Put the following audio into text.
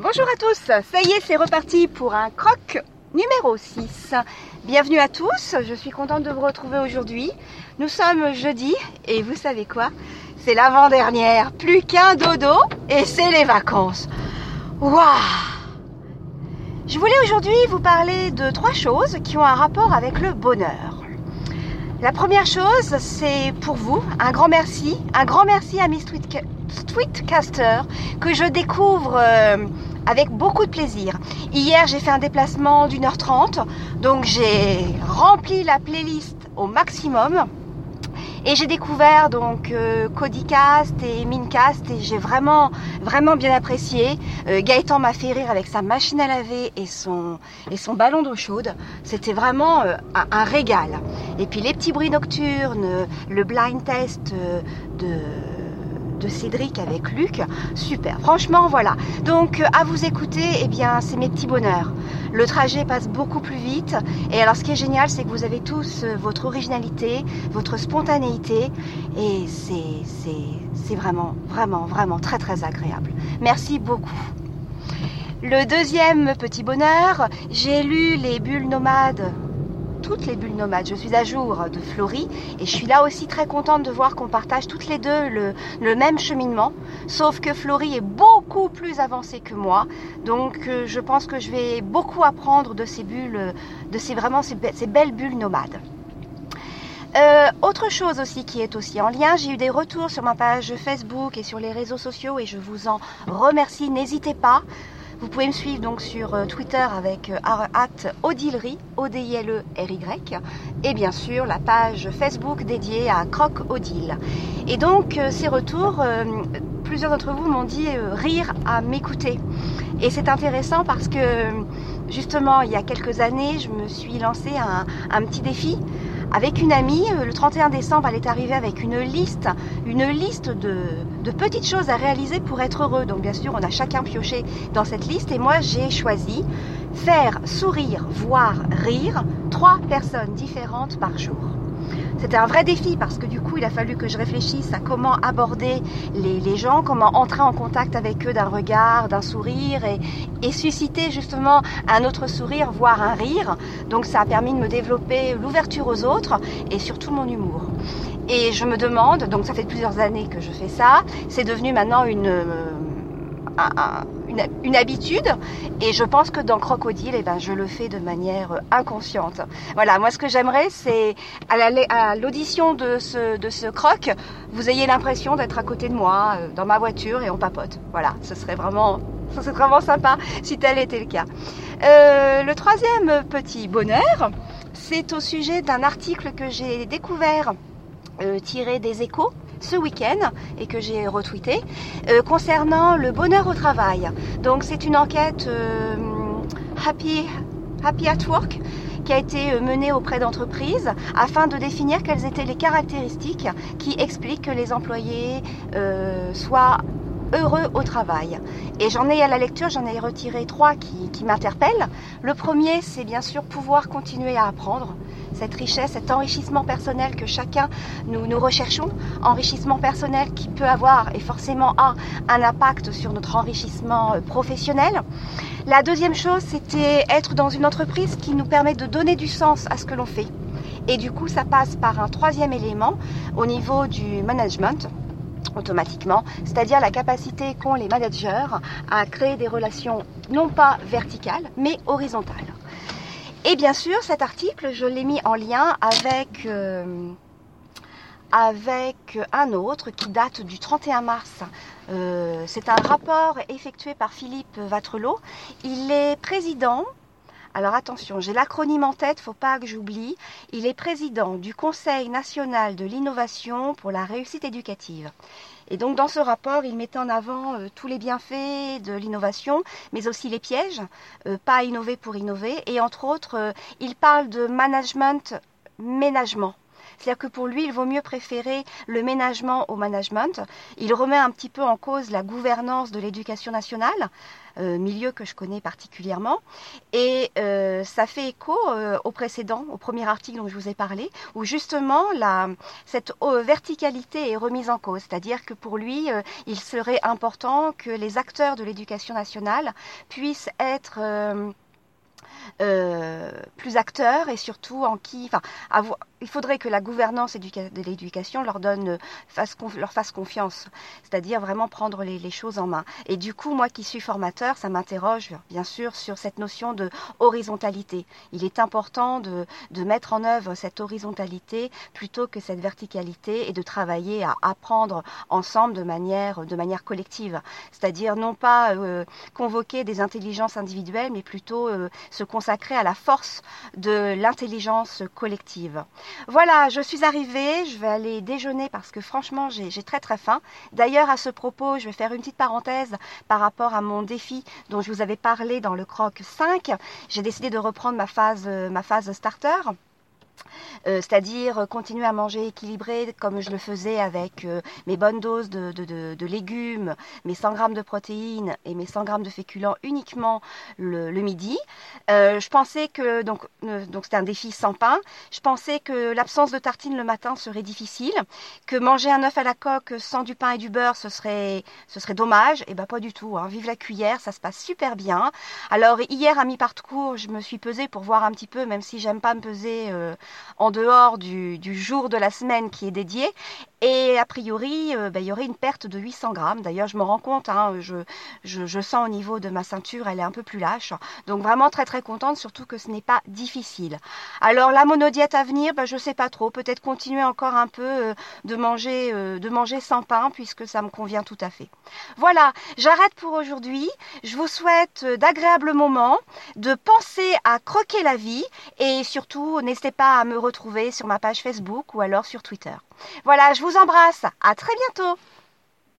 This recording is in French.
Bonjour à tous, ça y est, c'est reparti pour un croc numéro 6. Bienvenue à tous, je suis contente de vous retrouver aujourd'hui. Nous sommes jeudi et vous savez quoi? C'est l'avant-dernière, plus qu'un dodo et c'est les vacances. Waouh Je voulais aujourd'hui vous parler de trois choses qui ont un rapport avec le bonheur. La première chose, c'est pour vous, un grand merci, un grand merci à Miss Tweetcaster que je découvre euh, avec beaucoup de plaisir. Hier, j'ai fait un déplacement d'une heure trente, donc j'ai rempli la playlist au maximum. Et j'ai découvert donc euh, et Mincast et j'ai vraiment vraiment bien apprécié. Euh, Gaëtan m'a fait rire avec sa machine à laver et son ballon d'eau chaude. C'était vraiment euh, un, un, régal. Et puis les petits bruits nocturnes, le blind test de de Cédric avec Luc. Super. Franchement, voilà. Donc, euh, à vous écouter, eh bien, c'est mes petits bonheurs. Le trajet passe beaucoup plus vite. Et alors, ce qui est génial, c'est que vous avez tous euh, votre originalité, votre spontanéité. Et c'est vraiment, vraiment, vraiment très, très agréable. Merci beaucoup. Le deuxième petit bonheur, j'ai lu les bulles nomades toutes les bulles nomades. Je suis à jour de Florie et je suis là aussi très contente de voir qu'on partage toutes les deux le, même cheminement. Sauf que Florie est beaucoup plus avancée que moi. Donc euh, je pense que je vais beaucoup apprendre de ces bulles, de ces vraiment ces, belles bulles nomades. Euh, autre chose aussi qui est aussi en lien, j'ai eu des retours sur ma page Facebook et sur les réseaux sociaux et je vous en remercie. N'hésitez pas. Vous pouvez me suivre donc sur euh, Twitter avec euh, @odilry, O D I L E R Y, et bien sûr la page Facebook dédiée à Croc Odile. Et donc euh, ces retours, plusieurs d'entre vous m'ont dit rire à m'écouter. Et c'est intéressant parce que justement il y a quelques années, je me suis lancé un, un petit défi avec une amie. Euh, le 31 décembre, elle est arrivée avec une liste, une liste de, de, petites choses à réaliser pour être heureux. Donc bien sûr, on a chacun pioché dans cette liste et moi j'ai choisi faire sourire, voir, rire trois personnes différentes par jour. C'était un vrai défi parce que du coup, il a fallu que je réfléchisse à comment aborder les, gens, comment entrer en contact avec eux d'un regard, d'un sourire et, susciter justement un autre sourire, voire un rire. Donc ça a permis de me développer l'ouverture aux autres et surtout mon humour. Et je me demande, donc ça fait plusieurs années que je fais ça, c'est devenu maintenant une... Euh, une, habitude et je pense que dans Crocodile, eh ben, je le fais de manière euh, inconsciente. Voilà, moi ce que j'aimerais, c'est à l'audition de ce, de croc, vous ayez l'impression d'être à côté de moi, euh, dans ma voiture et on papote. Voilà, ce serait vraiment, ce serait vraiment sympa si tel était le cas. Euh, le troisième petit bonheur, c'est au sujet d'un article que j'ai découvert tiré des échos ce week-end et que j'ai retweeté euh, concernant le bonheur au travail. Donc c'est une enquête euh, Happy, Happy at Work qui a été euh, menée auprès d'entreprises afin de définir quelles étaient les caractéristiques qui expliquent que les employés soient heureux au travail. Et j'en ai à la lecture, j'en ai retiré trois qui, qui m'interpellent. Le premier, c'est bien sûr pouvoir continuer à apprendre cette richesse, cet enrichissement personnel que chacun nous, nous recherchons, enrichissement personnel qui peut avoir et forcément a un impact sur notre enrichissement euh, professionnel. La deuxième chose, c'était être dans une entreprise qui nous permet de donner du sens à ce que l'on fait. Et du coup, ça passe par un troisième élément au niveau du management automatiquement, c'est-à-dire la capacité qu'ont les managers à créer des relations non pas verticales, mais horizontales. Et bien sûr, cet article, je l'ai mis en lien avec, euh, avec un autre qui date du 31 mars. Euh, c'est un rapport effectué par Philippe Vatrelot. Il est président alors attention, j'ai l'acronyme en tête, faut pas que j'oublie. Il est président du Conseil national de l'innovation pour la réussite éducative. Et donc dans ce rapport, il mettait en avant euh, tous les bienfaits de l'innovation, mais aussi les pièges, euh, pas innover pour innover. Et entre autres, euh, il parle de management, ménagement. C'est-à-dire que pour lui, il vaut mieux préférer le ménagement au management. Il remet un petit peu en cause la gouvernance de l'éducation nationale. Euh, milieu que je connais particulièrement. Et euh, ça fait écho euh, au précédent, au premier article dont je vous ai parlé, où justement cette verticalité est remise en cause. C'est-à-dire que pour lui, il serait important que les acteurs de l'éducation nationale puissent être euh, plus acteurs et surtout en qui, enfin, il faudrait que la gouvernance de l'éducation leur donne, euh, fasse, leur fasse confiance, c'est-à-dire vraiment prendre les, choses en main. Et du coup, moi qui suis formateur, ça m'interroge bien sûr sur cette notion de horizontalité. Il est important de, de mettre en œuvre cette horizontalité plutôt que cette verticalité et de travailler à apprendre ensemble de manière, de manière collective, c'est-à-dire non pas euh, convoquer des intelligences individuelles, mais plutôt euh, se consacrer à la force de l'intelligence collective. Voilà, je suis arrivée, je vais aller déjeuner parce que franchement j'ai très très faim. D'ailleurs à ce propos, je vais faire une petite parenthèse par rapport à mon défi dont je vous avais parlé dans le croc 5. J'ai décidé de reprendre ma phase, ma phase starter. Euh, c'est-à-dire continuer à manger équilibré comme je le faisais avec euh, mes bonnes doses de, légumes, mes 100 grammes de protéines et mes 100 grammes de féculents uniquement le, midi. Euh, je pensais que, donc c'était un défi sans pain, je pensais que l'absence de tartine le matin serait difficile, que manger un œuf à la coque sans du pain et du beurre ce serait, ce serait dommage, et eh ben pas du tout, hein. vive la cuillère, ça se passe super bien. Alors hier à mi-parcours, je me suis pesée pour voir un petit peu, même si j'aime pas me peser en dehors du, jour de la semaine qui est dédié. Et a priori, euh, ben, il y aurait une perte de 800 grammes. D'ailleurs, je me rends compte, hein, je, je, sens au niveau de ma ceinture, elle est un peu plus lâche. Donc vraiment très très contente, surtout que ce n'est pas difficile. Alors la monodiète à venir, ben, je ne sais pas trop. Peut-être continuer encore un peu euh, de, manger, euh, de manger sans pain, puisque ça me convient tout à fait. Voilà, j'arrête pour aujourd'hui. Je vous souhaite d'agréables moments, de penser à croquer la vie et surtout, n'hésitez pas à me retrouver sur ma page Facebook ou alors sur Twitter. Voilà, je vous embrasse. À très bientôt.